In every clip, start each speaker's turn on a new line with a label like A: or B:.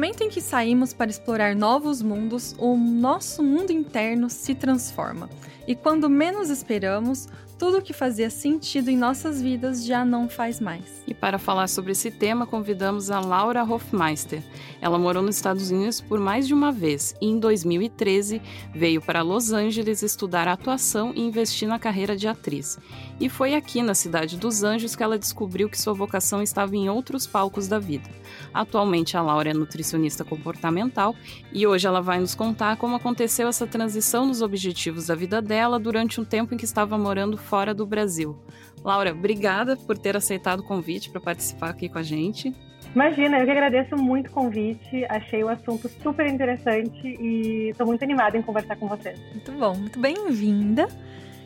A: Momento em que saímos para explorar novos mundos, o nosso mundo interno se transforma. E quando menos esperamos, tudo o que fazia sentido em nossas vidas já não faz mais.
B: E para falar sobre esse tema, convidamos a Laura Hofmeister. Ela morou nos Estados Unidos por mais de uma vez e, em 2013, veio para Los Angeles estudar atuação e investir na carreira de atriz. E foi aqui, na Cidade dos Anjos, que ela descobriu que sua vocação estava em outros palcos da vida. Atualmente, a Laura é nutricionista comportamental e hoje ela vai nos contar como aconteceu essa transição nos objetivos da vida dela durante um tempo em que estava morando fora do Brasil. Laura, obrigada por ter aceitado o convite para participar aqui com a gente.
C: Imagina, eu que agradeço muito o convite, achei o assunto super interessante e estou muito animada em conversar com você.
A: Muito bom, muito bem-vinda.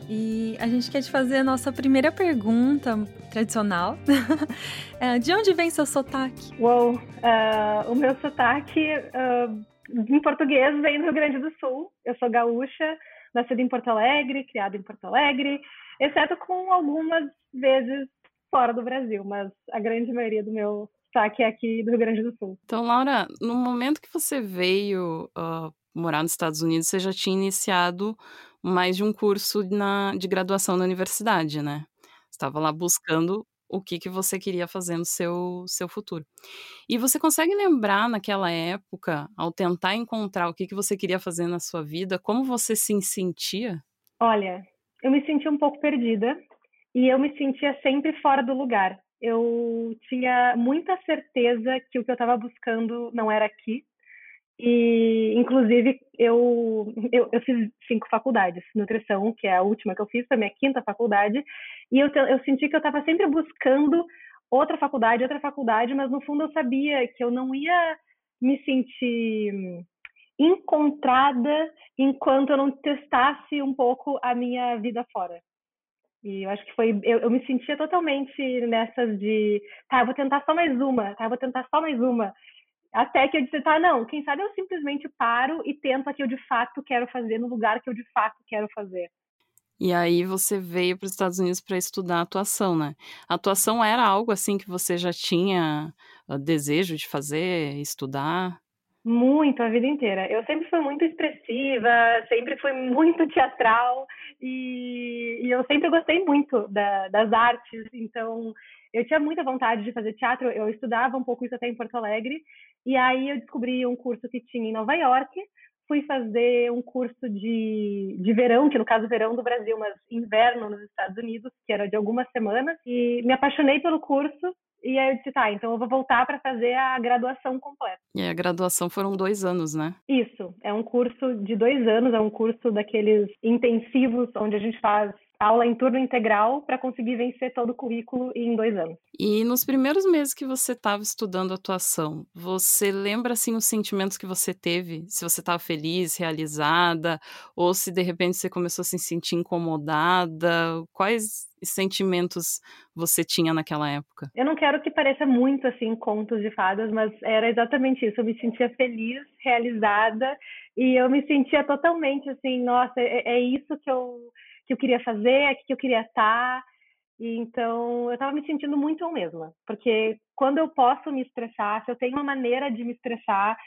A: E a gente quer te fazer a nossa primeira pergunta tradicional. É, de onde vem seu sotaque?
C: Uou, uh, o meu sotaque uh, em português vem do Rio Grande do Sul. Eu sou gaúcha, nascida em Porto Alegre, criada em Porto Alegre, exceto com algumas vezes fora do Brasil, mas a grande maioria do meu sotaque é aqui do Rio Grande do Sul.
B: Então, Laura, no momento que você veio uh, morar nos Estados Unidos, você já tinha iniciado mais de um curso na, de graduação na universidade, né? Estava lá buscando o que, que você queria fazer no seu, seu futuro. E você consegue lembrar naquela época, ao tentar encontrar o que, que você queria fazer na sua vida, como você se sentia?
C: Olha, eu me sentia um pouco perdida e eu me sentia sempre fora do lugar. Eu tinha muita certeza que o que eu estava buscando não era aqui, e, inclusive, eu, eu, eu, fiz cinco faculdades. Nutrição, que é a última que eu fiz, foi minha quinta faculdade. E eu, eu senti que eu estava sempre buscando outra faculdade, outra faculdade, mas no fundo eu sabia que eu não ia me sentir encontrada enquanto eu não testasse um pouco a minha vida fora. E eu acho que foi. Eu, eu me sentia totalmente nessas de. Tá, vou tentar só mais uma, tá, vou tentar só mais uma. Até que eu disse, tá, não, quem sabe eu simplesmente paro e tento a que eu de fato quero fazer no lugar que eu de fato quero fazer.
B: E aí você veio para os Estados Unidos para estudar atuação, né? A atuação era algo assim que você já tinha uh, desejo de fazer, estudar?
C: Muito, a vida inteira. Eu sempre fui muito expressiva, sempre fui muito teatral e, e eu sempre gostei muito da, das artes. Então, eu tinha muita vontade de fazer teatro. Eu estudava um pouco isso até em Porto Alegre e aí eu descobri um curso que tinha em Nova York, fui fazer um curso de, de verão, que no caso verão do Brasil, mas inverno nos Estados Unidos, que era de algumas semanas, e me apaixonei pelo curso. E aí eu disse, tá, então eu vou voltar para fazer a graduação completa.
B: E a graduação foram dois anos, né?
C: Isso, é um curso de dois anos, é um curso daqueles intensivos, onde a gente faz aula em turno integral para conseguir vencer todo o currículo em dois anos.
B: E nos primeiros meses que você estava estudando atuação, você lembra assim os sentimentos que você teve? Se você estava feliz, realizada, ou se de repente você começou a se sentir incomodada? Quais sentimentos você tinha naquela época?
C: Eu não quero que pareça muito assim contos de fadas, mas era exatamente isso. Eu me sentia feliz, realizada e eu me sentia totalmente assim, nossa, é, é isso que eu que eu queria fazer, é que eu queria estar. E então eu estava me sentindo muito eu mesma, porque quando eu posso me expressar, se eu tenho uma maneira de me expressar,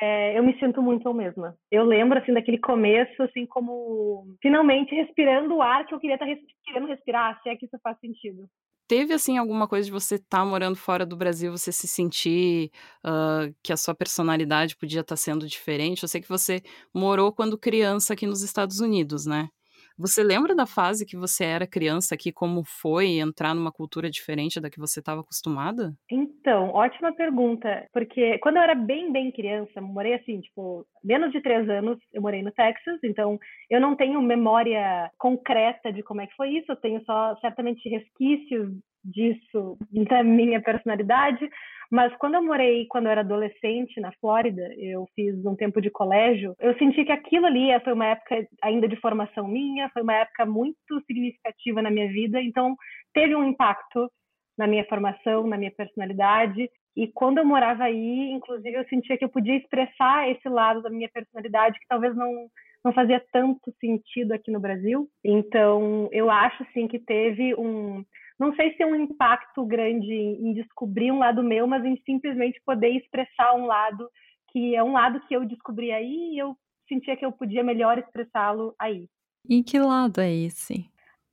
C: é, eu me sinto muito eu mesma. Eu lembro assim daquele começo, assim como finalmente respirando o ar que eu queria estar tá querendo respirar, se é que isso faz sentido.
B: Teve assim alguma coisa de você estar tá morando fora do Brasil, você se sentir uh, que a sua personalidade podia estar tá sendo diferente? Eu sei que você morou quando criança aqui nos Estados Unidos, né? Você lembra da fase que você era criança aqui, como foi entrar numa cultura diferente da que você estava acostumada?
C: Então, ótima pergunta, porque quando eu era bem, bem criança, morei assim, tipo, menos de três anos, eu morei no Texas, então eu não tenho memória concreta de como é que foi isso, eu tenho só certamente resquícios disso da minha personalidade, mas quando eu morei, quando eu era adolescente na Flórida, eu fiz um tempo de colégio, eu senti que aquilo ali foi uma época ainda de formação minha, foi uma época muito significativa na minha vida, então teve um impacto na minha formação, na minha personalidade. E quando eu morava aí, inclusive, eu sentia que eu podia expressar esse lado da minha personalidade que talvez não não fazia tanto sentido aqui no Brasil. Então, eu acho sim que teve um, não sei se é um impacto grande em descobrir um lado meu, mas em simplesmente poder expressar um lado que é um lado que eu descobri aí e eu sentia que eu podia melhor expressá-lo aí.
A: E que lado é esse?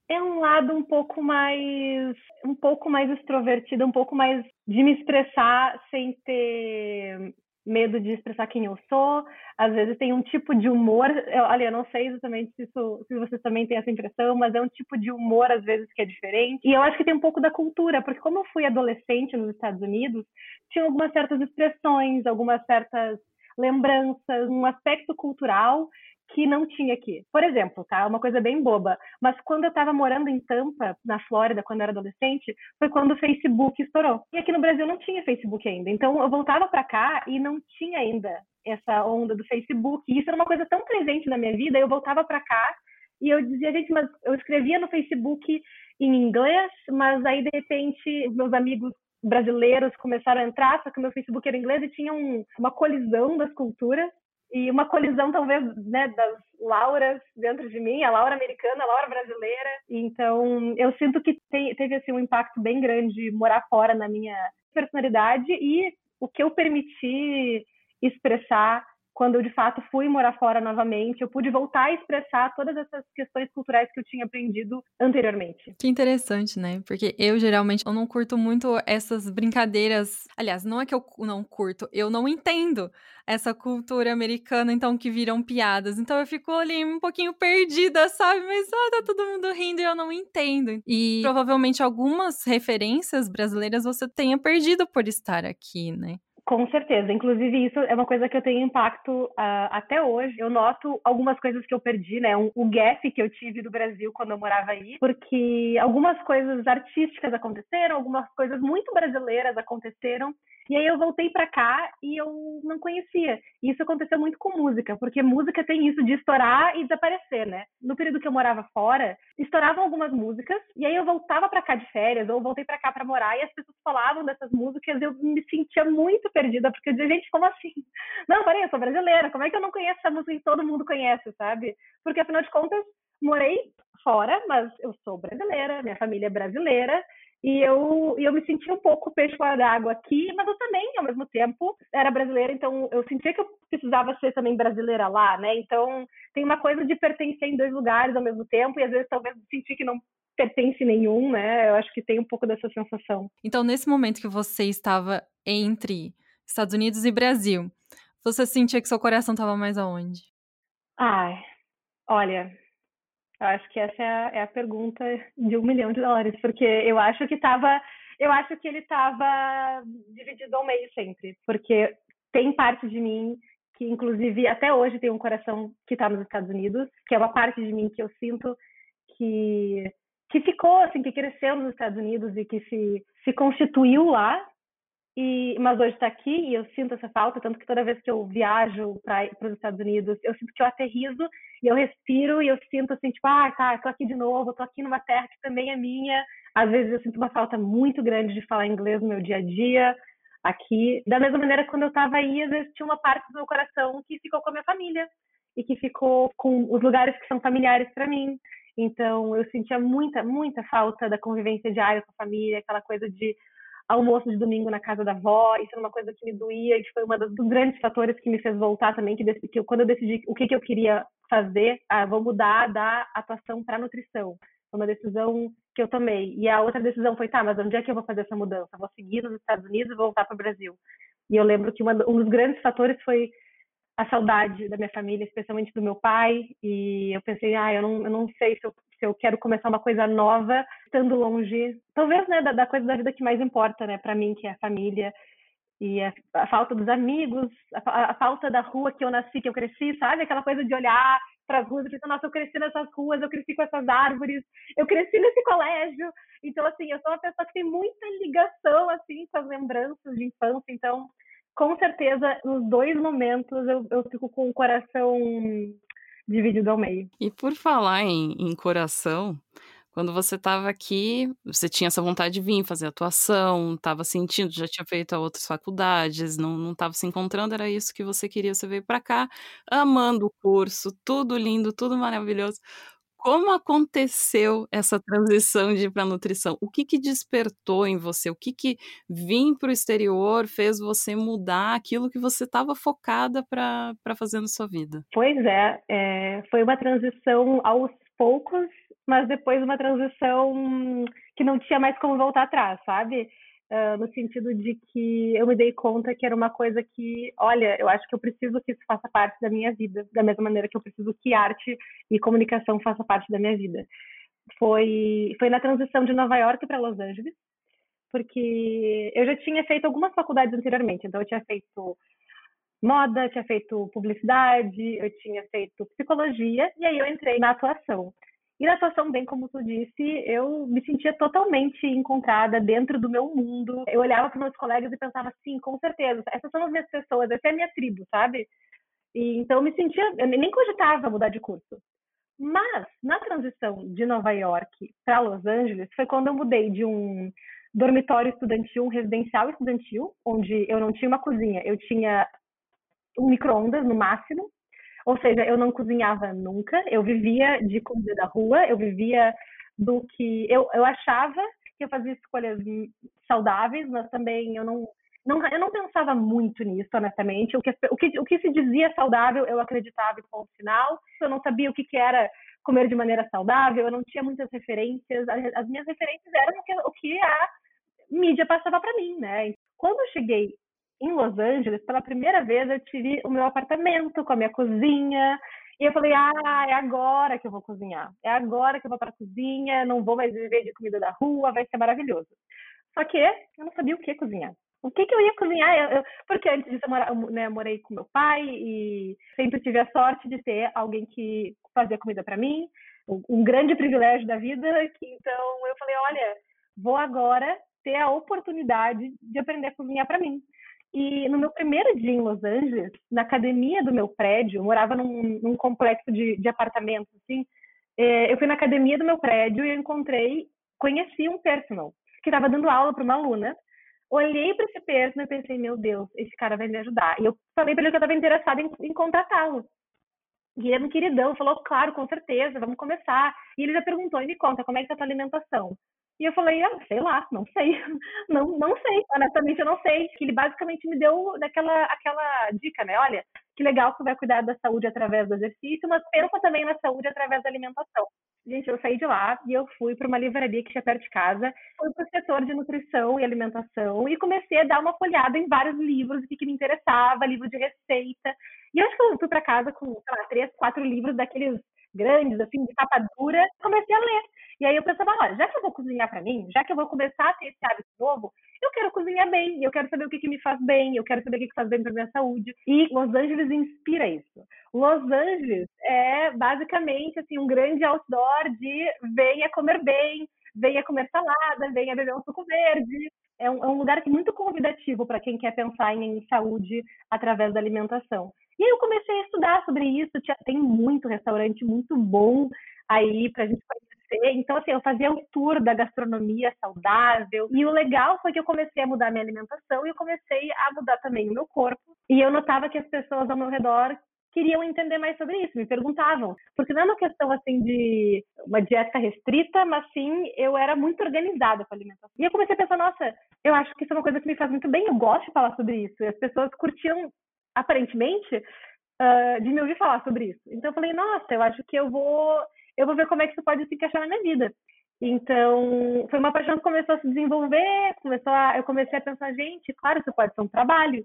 C: É um lado um pouco mais um pouco mais extrovertido, um pouco mais de me expressar sem ter medo de expressar quem eu sou. Às vezes tem um tipo de humor, eu, olha, eu não sei exatamente se, isso, se vocês também têm essa impressão, mas é um tipo de humor às vezes que é diferente. E eu acho que tem um pouco da cultura, porque como eu fui adolescente nos Estados Unidos, tinha algumas certas expressões, algumas certas lembranças, um aspecto cultural que não tinha aqui. Por exemplo, tá? Uma coisa bem boba, mas quando eu estava morando em Tampa, na Flórida, quando eu era adolescente, foi quando o Facebook estourou. E aqui no Brasil não tinha Facebook ainda. Então eu voltava para cá e não tinha ainda essa onda do Facebook. E isso era uma coisa tão presente na minha vida, eu voltava para cá e eu dizia, gente, mas eu escrevia no Facebook em inglês, mas aí de repente meus amigos brasileiros começaram a entrar, só que meu Facebook era inglês e tinha um, uma colisão das culturas e uma colisão talvez né, das Lauras dentro de mim, a Laura americana, a Laura brasileira. Então eu sinto que tem, teve assim um impacto bem grande morar fora na minha personalidade e o que eu permiti expressar quando eu de fato fui morar fora novamente, eu pude voltar a expressar todas essas questões culturais que eu tinha aprendido anteriormente.
A: Que interessante, né? Porque eu geralmente eu não curto muito essas brincadeiras. Aliás, não é que eu não curto, eu não entendo essa cultura americana, então que viram piadas. Então eu fico ali um pouquinho perdida, sabe? Mas ah, tá todo mundo rindo e eu não entendo. E provavelmente algumas referências brasileiras você tenha perdido por estar aqui, né?
C: Com certeza. Inclusive, isso é uma coisa que eu tenho impacto uh, até hoje. Eu noto algumas coisas que eu perdi, né? Um, o gap que eu tive do Brasil quando eu morava aí, porque algumas coisas artísticas aconteceram, algumas coisas muito brasileiras aconteceram e aí eu voltei para cá e eu não conhecia. E isso aconteceu muito com música, porque música tem isso de estourar e desaparecer, né? Período que eu morava fora, estouravam algumas músicas e aí eu voltava para cá de férias ou voltei para cá para morar e as pessoas falavam dessas músicas, e eu me sentia muito perdida, porque eu dizia, gente, como assim? Não, peraí, eu sou brasileira, como é que eu não conheço essa música que todo mundo conhece, sabe? Porque afinal de contas, morei fora, mas eu sou brasileira, minha família é brasileira, e eu, eu me sentia um pouco peixe fora d'água aqui, mas eu também, ao mesmo tempo, era brasileira, então eu sentia que eu precisava ser também brasileira lá, né? Então tem uma coisa de pertencer em dois lugares ao mesmo tempo, e às vezes talvez sentir que não pertence nenhum, né? Eu acho que tem um pouco dessa sensação.
A: Então, nesse momento que você estava entre Estados Unidos e Brasil, você sentia que seu coração estava mais aonde?
C: Ai, olha, eu acho que essa é a, é a, pergunta de um milhão de dólares, porque eu acho que estava, eu acho que ele estava dividido ao meio sempre, porque tem parte de mim que, inclusive, até hoje tem um coração que está nos Estados Unidos, que é uma parte de mim que eu sinto que que ficou assim, que cresceu nos Estados Unidos e que se se constituiu lá, e, mas hoje está aqui e eu sinto essa falta, tanto que toda vez que eu viajo para os Estados Unidos, eu sinto que eu aterrizo e eu respiro e eu sinto assim, tipo, ah, tá, tô aqui de novo, tô aqui numa terra que também é minha. Às vezes eu sinto uma falta muito grande de falar inglês no meu dia a dia aqui. Da mesma maneira, quando eu estava aí, às vezes tinha uma parte do meu coração que ficou com a minha família e que ficou com os lugares que são familiares para mim. Então, eu sentia muita, muita falta da convivência diária com a família, aquela coisa de almoço de domingo na casa da avó, isso era uma coisa que me doía, e que foi um dos grandes fatores que me fez voltar também, que, que eu, quando eu decidi o que, que eu queria fazer, ah, vou mudar da atuação para nutrição. Foi uma decisão que eu tomei. E a outra decisão foi, tá, mas onde é que eu vou fazer essa mudança? vou seguir nos Estados Unidos e voltar para o Brasil. E eu lembro que uma, um dos grandes fatores foi a saudade da minha família, especialmente do meu pai. E eu pensei, ah, eu não, eu não sei se eu se eu quero começar uma coisa nova, estando longe, talvez, né, da, da coisa da vida que mais importa, né, para mim, que é a família e a, a falta dos amigos, a, a, falta da rua que eu nasci, que eu cresci, sabe? Aquela coisa de olhar para as ruas, eu penso, nossa, eu cresci nessas ruas, eu cresci com essas árvores, eu cresci nesse colégio. Então, assim, eu sou uma pessoa que tem muita ligação, assim, com as lembranças de infância. Então, com certeza, nos dois momentos, eu, eu fico com o coração dividido ao meio.
B: E por falar em, em coração, quando você estava aqui, você tinha essa vontade de vir fazer atuação, estava sentindo, já tinha feito outras faculdades, não estava se encontrando, era isso que você queria. Você veio para cá amando o curso, tudo lindo, tudo maravilhoso. Como aconteceu essa transição de ir para nutrição? O que, que despertou em você? O que, que vir para o exterior fez você mudar aquilo que você estava focada para fazer na sua vida?
C: Pois é, é, foi uma transição aos poucos mas depois uma transição que não tinha mais como voltar atrás, sabe? Uh, no sentido de que eu me dei conta que era uma coisa que, olha, eu acho que eu preciso que isso faça parte da minha vida, da mesma maneira que eu preciso que arte e comunicação faça parte da minha vida. Foi, foi na transição de Nova York para Los Angeles, porque eu já tinha feito algumas faculdades anteriormente, então eu tinha feito moda, tinha feito publicidade, eu tinha feito psicologia, e aí eu entrei na atuação. E na atuação, bem como tu disse, eu me sentia totalmente encontrada dentro do meu mundo. Eu olhava para meus colegas e pensava assim, com certeza, essas são as minhas pessoas, essa é a minha tribo, sabe? E, então eu me sentia, eu nem cogitava mudar de curso. Mas na transição de Nova York para Los Angeles foi quando eu mudei de um dormitório estudantil, um residencial estudantil, onde eu não tinha uma cozinha, eu tinha um micro-ondas no máximo, ou seja, eu não cozinhava nunca, eu vivia de comida da rua, eu vivia do que. Eu, eu achava que eu fazia escolhas saudáveis, mas também eu não, não, eu não pensava muito nisso, honestamente. O que, o, que, o que se dizia saudável, eu acreditava em ponto final. Eu não sabia o que, que era comer de maneira saudável, eu não tinha muitas referências. As minhas referências eram o que, o que a mídia passava para mim, né? Quando eu cheguei em Los Angeles, pela primeira vez eu tive o meu apartamento com a minha cozinha. E eu falei, ah, é agora que eu vou cozinhar. É agora que eu vou para a cozinha, não vou mais viver de comida da rua, vai ser maravilhoso. Só que eu não sabia o que cozinhar. O que, que eu ia cozinhar? Eu, eu, porque antes disso eu, mora, né, morei com meu pai e sempre tive a sorte de ter alguém que fazia comida para mim. Um, um grande privilégio da vida. Então eu falei, olha, vou agora ter a oportunidade de aprender a cozinhar para mim. E no meu primeiro dia em Los Angeles, na academia do meu prédio, eu morava num, num complexo de, de apartamentos, assim, é, eu fui na academia do meu prédio e encontrei, conheci um personal que estava dando aula para uma aluna. Olhei para esse personal e pensei, meu Deus, esse cara vai me ajudar. E eu falei para ele que eu estava interessada em, em contratá-lo. E ele é um queridão, falou, claro, com certeza, vamos começar. E ele já perguntou, e me conta, como é que tá a tua alimentação? E eu falei, ah, sei lá, não sei. Não, não sei, honestamente eu não sei. Que ele basicamente me deu daquela aquela dica, né? Olha, que legal que vai cuidar da saúde através do exercício, mas pensa também na saúde através da alimentação. Gente, eu saí de lá e eu fui para uma livraria que tinha perto de casa, fui para o setor de nutrição e alimentação e comecei a dar uma folhada em vários livros, o que, que me interessava, livro de receita. E eu acho que eu fui para casa com, sei lá, três, quatro livros daqueles grandes, assim, de capa dura, comecei a ler. E aí eu pensava, olha, já que eu vou cozinhar para mim, já que eu vou começar a ter esse hábito novo, eu quero cozinhar bem, eu quero saber o que, que me faz bem, eu quero saber o que, que faz bem para minha saúde. E Los Angeles inspira isso. Los Angeles é basicamente assim um grande outdoor de venha comer bem, venha comer salada, venha beber um suco verde. É um, é um lugar que é muito convidativo para quem quer pensar em saúde através da alimentação. E aí eu comecei a estudar sobre isso. Tem muito restaurante muito bom aí para a gente conhecer. Então, assim, eu fazia o tour da gastronomia saudável. E o legal foi que eu comecei a mudar minha alimentação e eu comecei a mudar também o meu corpo. E eu notava que as pessoas ao meu redor queriam entender mais sobre isso, me perguntavam. Porque não é uma questão assim de uma dieta restrita, mas sim eu era muito organizada com a alimentação. E eu comecei a pensar, nossa, eu acho que isso é uma coisa que me faz muito bem, eu gosto de falar sobre isso. E as pessoas curtiam aparentemente, uh, de me ouvir falar sobre isso. Então eu falei, nossa, eu acho que eu vou, eu vou ver como é que isso pode se encaixar na minha vida. Então, foi uma paixão que começou a se desenvolver, começou a, eu comecei a pensar, gente, claro, isso pode ser um trabalho,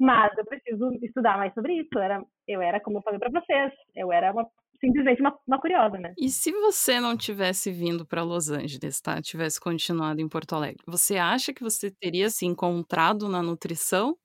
C: mas eu preciso estudar mais sobre isso. Eu era, eu era como eu falei para vocês, eu era uma simplesmente uma, uma curiosa, né?
B: E se você não tivesse vindo para Los Angeles, tá? Tivesse continuado em Porto Alegre, você acha que você teria se encontrado na nutrição?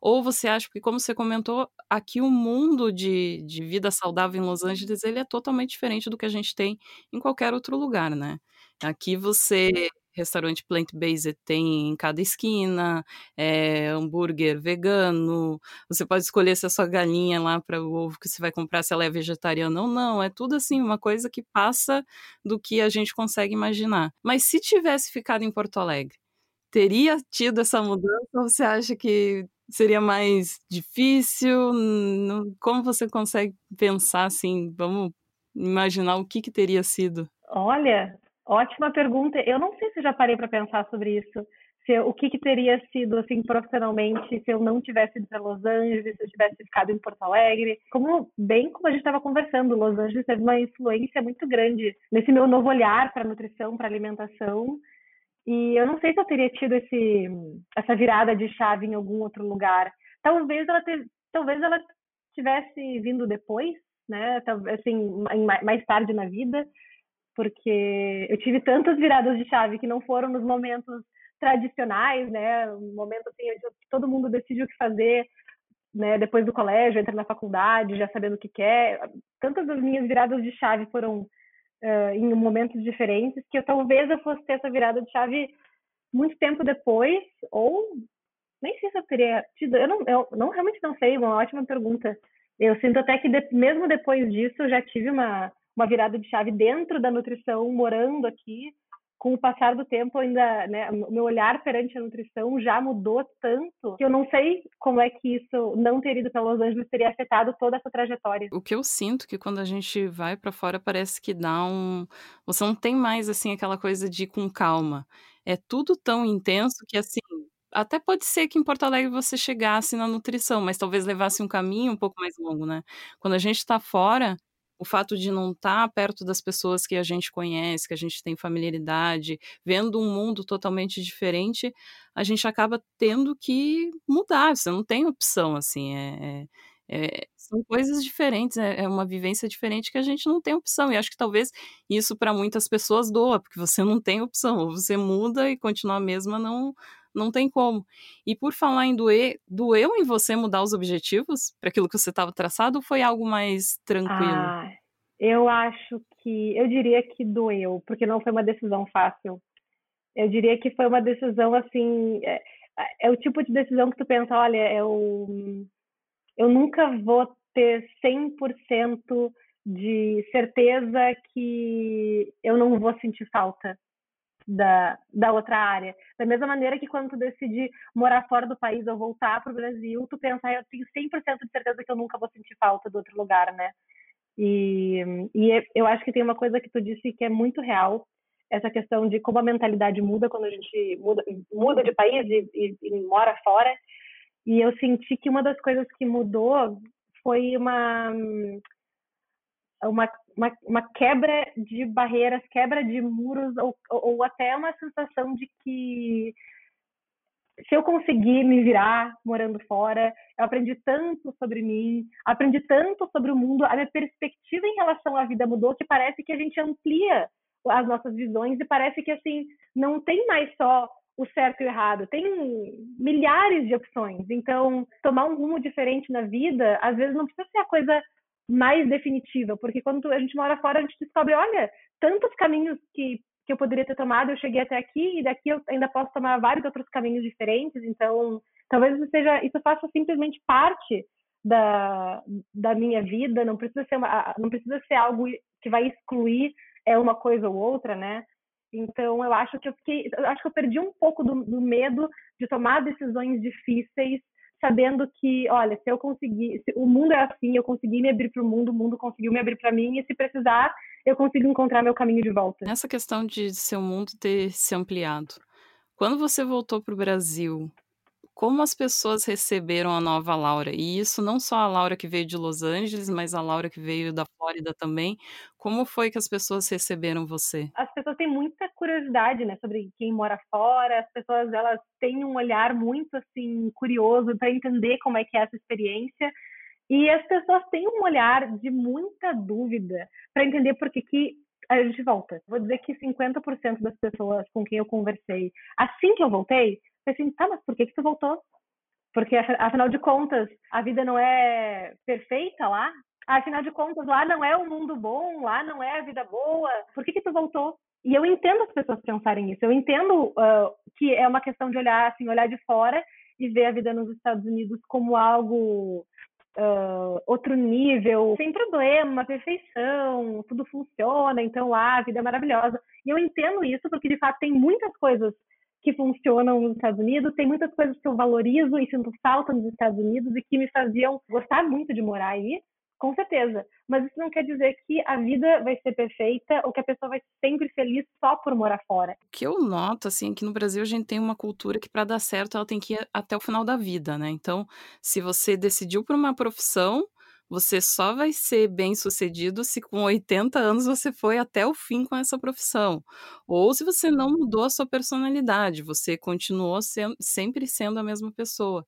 B: Ou você acha que, como você comentou, aqui o mundo de, de vida saudável em Los Angeles ele é totalmente diferente do que a gente tem em qualquer outro lugar, né? Aqui você restaurante plant-based tem em cada esquina, é, hambúrguer vegano, você pode escolher se a sua galinha lá para o ovo que você vai comprar, se ela é vegetariana ou não, é tudo assim, uma coisa que passa do que a gente consegue imaginar. Mas se tivesse ficado em Porto Alegre, teria tido essa mudança ou você acha que seria mais difícil? Como você consegue pensar assim, vamos imaginar o que, que teria sido?
C: Olha, Ótima pergunta. Eu não sei se já parei para pensar sobre isso. Se, o que, que, teria sido assim profissionalmente se eu não tivesse ido para Los Angeles, se eu tivesse ficado em Porto Alegre. Como bem como a gente estava conversando, Los Angeles teve uma influência muito grande nesse meu novo olhar para nutrição, para alimentação. E eu não sei se eu teria tido esse essa virada de chave em algum outro lugar. Talvez ela te, talvez ela tivesse vindo depois, né? Assim, mais tarde na vida porque eu tive tantas viradas de chave que não foram nos momentos tradicionais, né? Um momento assim onde todo mundo decide o que fazer, né? Depois do colégio, entra na faculdade, já sabendo o que quer. Tantas das minhas viradas de chave foram uh, em momentos diferentes que eu, talvez eu fosse ter essa virada de chave muito tempo depois, ou nem sei se eu teria tido. Eu não, eu não realmente não sei. Uma ótima pergunta. Eu sinto até que de, mesmo depois disso eu já tive uma uma virada de chave dentro da nutrição, morando aqui. Com o passar do tempo, ainda, né, meu olhar perante a nutrição já mudou tanto que eu não sei como é que isso não ter ido para Los Angeles teria afetado toda essa trajetória.
B: O que eu sinto que quando a gente vai para fora parece que dá um, você não tem mais assim aquela coisa de ir com calma. É tudo tão intenso que assim, até pode ser que em Porto Alegre você chegasse na nutrição, mas talvez levasse um caminho um pouco mais longo, né? Quando a gente está fora, o fato de não estar tá perto das pessoas que a gente conhece, que a gente tem familiaridade, vendo um mundo totalmente diferente, a gente acaba tendo que mudar. Você não tem opção, assim. É, é, é, são coisas diferentes, é, é, uma vivência diferente que a gente não tem opção. E acho que talvez isso para muitas pessoas doa, porque você não tem opção. Ou você muda e continua a mesma, não, não tem como. E por falar em doer, doeu em você mudar os objetivos para aquilo que você estava traçado ou foi algo mais tranquilo?
C: Ah, eu acho que, eu diria que doeu, porque não foi uma decisão fácil. Eu diria que foi uma decisão assim, é, é o tipo de decisão que tu pensa, olha, eu, eu nunca vou ter 100% de certeza que eu não vou sentir falta da, da outra área. Da mesma maneira que quando tu decide morar fora do país ou voltar para o Brasil, tu pensa, ah, eu tenho 100% de certeza que eu nunca vou sentir falta do outro lugar, né? E, e eu acho que tem uma coisa que tu disse que é muito real, essa questão de como a mentalidade muda quando a gente muda, muda de país e, e, e mora fora. E eu senti que uma das coisas que mudou foi uma uma, uma, uma, quebra de barreiras, quebra de muros, ou, ou até uma sensação de que se eu conseguir me virar morando fora, eu aprendi tanto sobre mim, aprendi tanto sobre o mundo, a minha perspectiva em relação à vida mudou, que parece que a gente amplia as nossas visões e parece que assim não tem mais só o certo e o errado, tem milhares de opções. Então, tomar um rumo diferente na vida, às vezes não precisa ser a coisa mais definitiva, porque quando a gente mora fora, a gente descobre, olha, tantos caminhos que, que eu poderia ter tomado, eu cheguei até aqui, e daqui eu ainda posso tomar vários outros caminhos diferentes, então talvez isso seja, isso faça simplesmente parte da, da minha vida, não precisa ser uma, não precisa ser algo que vai excluir é uma coisa ou outra, né? Então eu acho que eu fiquei, eu acho que eu perdi um pouco do, do medo de tomar decisões difíceis sabendo que, olha, se eu conseguir, se o mundo é assim, eu consegui me abrir para o mundo, o mundo conseguiu me abrir para mim, e se precisar, eu consigo encontrar meu caminho de volta.
B: Nessa questão de seu mundo ter se ampliado, quando você voltou para o Brasil, como as pessoas receberam a nova Laura. E isso não só a Laura que veio de Los Angeles, mas a Laura que veio da Flórida também. Como foi que as pessoas receberam você?
C: As pessoas têm muita curiosidade, né, sobre quem mora fora. As pessoas elas têm um olhar muito assim curioso para entender como é que é essa experiência. E as pessoas têm um olhar de muita dúvida para entender por que, que a gente volta. Vou dizer que 50% das pessoas com quem eu conversei, assim que eu voltei, assim, tá, mas por que, que tu voltou? Porque, afinal de contas, a vida não é perfeita lá? Afinal de contas, lá não é o um mundo bom, lá não é a vida boa. Por que, que tu voltou? E eu entendo as pessoas pensarem isso. Eu entendo uh, que é uma questão de olhar, assim, olhar de fora e ver a vida nos Estados Unidos como algo uh, outro nível, sem problema, perfeição, tudo funciona, então lá a vida é maravilhosa. E eu entendo isso porque de fato tem muitas coisas que funcionam nos Estados Unidos, tem muitas coisas que eu valorizo e sinto falta nos Estados Unidos e que me faziam gostar muito de morar aí. Com certeza. Mas isso não quer dizer que a vida vai ser perfeita ou que a pessoa vai ser sempre feliz só por morar fora.
B: O que eu noto, assim, é que no Brasil a gente tem uma cultura que para dar certo ela tem que ir até o final da vida, né? Então, se você decidiu por uma profissão, você só vai ser bem sucedido se com 80 anos você foi até o fim com essa profissão. Ou se você não mudou a sua personalidade, você continuou sendo, sempre sendo a mesma pessoa.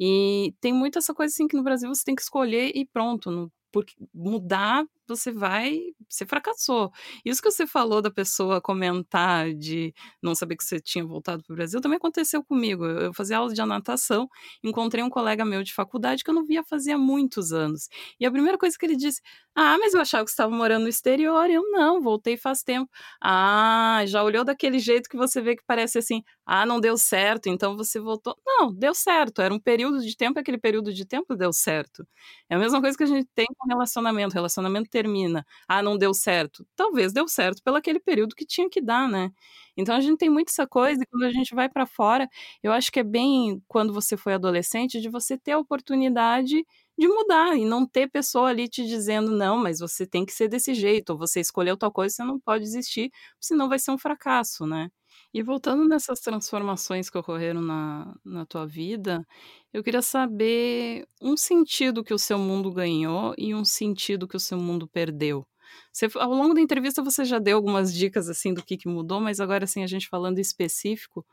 B: E tem muito essa coisa assim que no Brasil você tem que escolher e pronto. porque mudar você vai, você fracassou. Isso que você falou da pessoa comentar de não saber que você tinha voltado para o Brasil também aconteceu comigo. Eu fazia aula de natação, encontrei um colega meu de faculdade que eu não via fazia muitos anos. E a primeira coisa que ele disse: "Ah, mas eu achava que você estava morando no exterior". Eu não, voltei faz tempo. Ah, já olhou daquele jeito que você vê que parece assim: "Ah, não deu certo, então você voltou". Não, deu certo. Era um período de tempo, aquele período de tempo deu certo. É a mesma coisa que a gente tem com relacionamento. Relacionamento termina, ah, não deu certo. Talvez deu certo pelo aquele período que tinha que dar, né? Então a gente tem muito essa coisa, e quando a gente vai para fora, eu acho que é bem quando você foi adolescente, de você ter a oportunidade de mudar e não ter pessoa ali te dizendo, não, mas você tem que ser desse jeito, ou você escolheu tal coisa, você não pode desistir, senão vai ser um fracasso, né? E voltando nessas transformações que ocorreram na, na tua vida, eu queria saber um sentido que o seu mundo ganhou e um sentido que o seu mundo perdeu. Você, ao longo da entrevista você já deu algumas dicas assim do que, que mudou, mas agora assim a gente falando específico,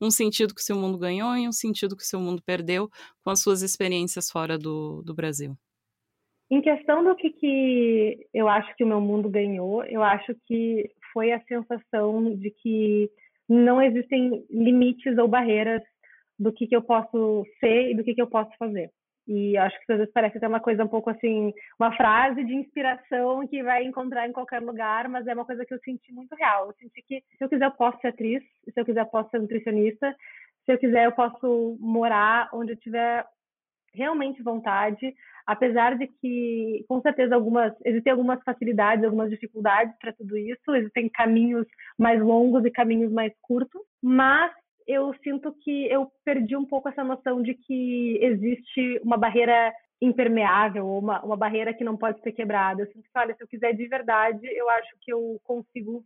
B: um sentido que o seu mundo ganhou e um sentido que o seu mundo perdeu com as suas experiências fora do, do Brasil.
C: Em questão do que, que eu acho que o meu mundo ganhou, eu acho que foi a sensação de que não existem limites ou barreiras do que, que eu posso ser e do que, que eu posso fazer. E acho que às vezes parece até uma coisa um pouco assim, uma frase de inspiração que vai encontrar em qualquer lugar, mas é uma coisa que eu senti muito real. Eu senti que se eu quiser eu posso ser atriz, se eu quiser eu posso ser nutricionista, se eu quiser eu posso morar onde eu tiver realmente vontade, apesar de que com certeza algumas existem algumas facilidades, algumas dificuldades para tudo isso, existem caminhos mais longos e caminhos mais curtos, mas eu sinto que eu perdi um pouco essa noção de que existe uma barreira impermeável, uma, uma barreira que não pode ser quebrada. Eu sinto que, olha, se eu quiser de verdade, eu acho que eu consigo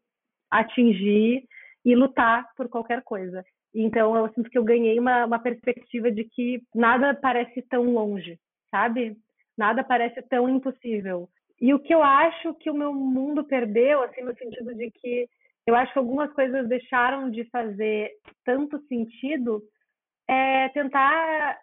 C: atingir e lutar por qualquer coisa. Então, eu sinto que eu ganhei uma, uma perspectiva de que nada parece tão longe, sabe? Nada parece tão impossível. E o que eu acho que o meu mundo perdeu, assim, no sentido de que eu acho que algumas coisas deixaram de fazer tanto sentido é tentar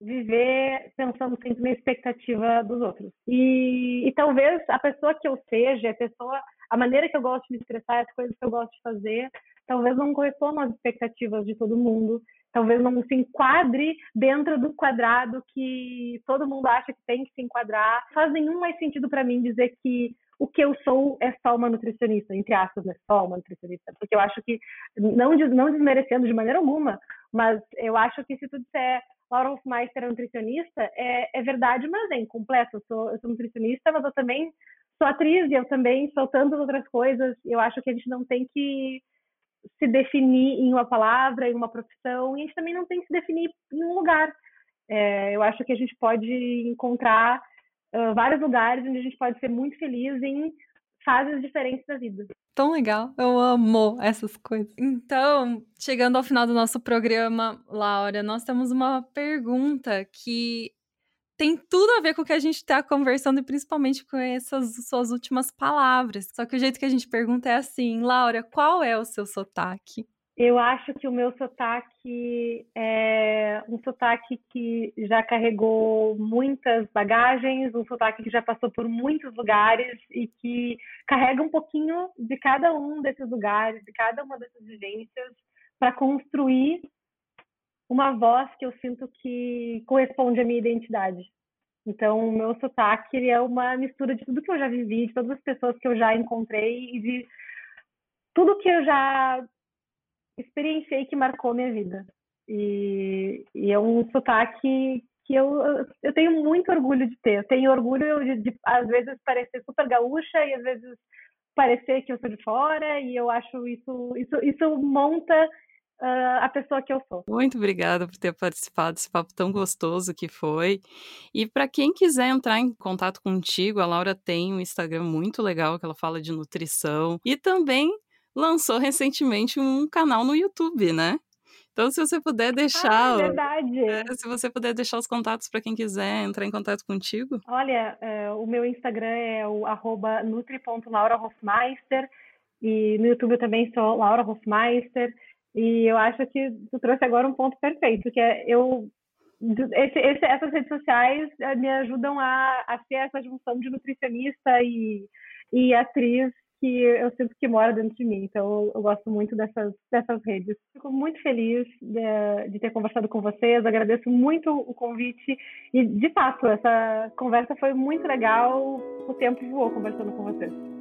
C: viver pensando sempre na expectativa dos outros. E, e, talvez a pessoa que eu seja, a pessoa, a maneira que eu gosto de me expressar, as coisas que eu gosto de fazer, talvez não correspondam às expectativas de todo mundo. Talvez não se enquadre dentro do quadrado que todo mundo acha que tem que se enquadrar. Faz nenhum mais sentido para mim dizer que o que eu sou é só uma nutricionista, entre aspas, é só uma nutricionista, porque eu acho que, não, não desmerecendo de maneira alguma, mas eu acho que se tu disser Laura Hofmeister é nutricionista, é, é verdade, mas é incompleto. Eu sou, eu sou nutricionista, mas eu também sou atriz e eu também sou tantas outras coisas. Eu acho que a gente não tem que se definir em uma palavra, em uma profissão, e a gente também não tem que se definir em um lugar. É, eu acho que a gente pode encontrar uh, vários lugares onde a gente pode ser muito feliz em fases diferentes da vida.
A: Tão legal, eu amo essas coisas. Então, chegando ao final do nosso programa, Laura, nós temos uma pergunta que tem tudo a ver com o que a gente está conversando e principalmente com essas suas últimas palavras. Só que o jeito que a gente pergunta é assim, Laura, qual é o seu sotaque?
C: Eu acho que o meu sotaque é um sotaque que já carregou muitas bagagens, um sotaque que já passou por muitos lugares e que carrega um pouquinho de cada um desses lugares, de cada uma dessas vivências, para construir uma voz que eu sinto que corresponde à minha identidade. Então, o meu sotaque ele é uma mistura de tudo que eu já vivi, de todas as pessoas que eu já encontrei e de tudo que eu já experienciei que marcou minha vida. E, e é um sotaque que eu, eu tenho muito orgulho de ter. Eu tenho orgulho de, de, às vezes, parecer super gaúcha e às vezes parecer que eu sou de fora. E eu acho isso, isso, isso monta uh, a pessoa que eu sou.
B: Muito obrigada por ter participado desse papo tão gostoso que foi. E para quem quiser entrar em contato contigo, a Laura tem um Instagram muito legal que ela fala de nutrição e também lançou recentemente um canal no YouTube, né? Então, se você puder deixar.
C: Ah, é verdade.
B: É, se você puder deixar os contatos para quem quiser entrar em contato contigo.
C: Olha, é, o meu Instagram é o nutri.laurahofmeister e no YouTube eu também sou Laura Hofmeister. E eu acho que tu trouxe agora um ponto perfeito, que é eu esse, esse, essas redes sociais eh, me ajudam a, a ser essa junção de nutricionista e, e atriz que eu sinto que mora dentro de mim. Então, eu, gosto muito dessas, dessas redes. Fico muito feliz de, de, ter conversado com vocês, agradeço muito o convite. E, de fato, essa conversa foi muito legal. O tempo voou conversando com vocês.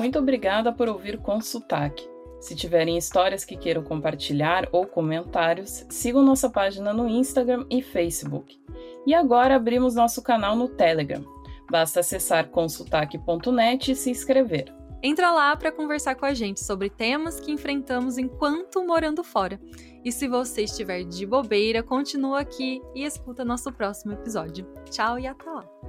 B: Muito obrigada por ouvir com sotaque. Se tiverem histórias que queiram compartilhar ou comentários, sigam nossa página no Instagram e Facebook. E agora abrimos nosso canal no Telegram. Basta acessar consultaque.net e se inscrever.
A: Entra lá para conversar com a gente sobre temas que enfrentamos enquanto morando fora. E se você estiver de bobeira, continua aqui e escuta nosso próximo episódio. Tchau e até lá!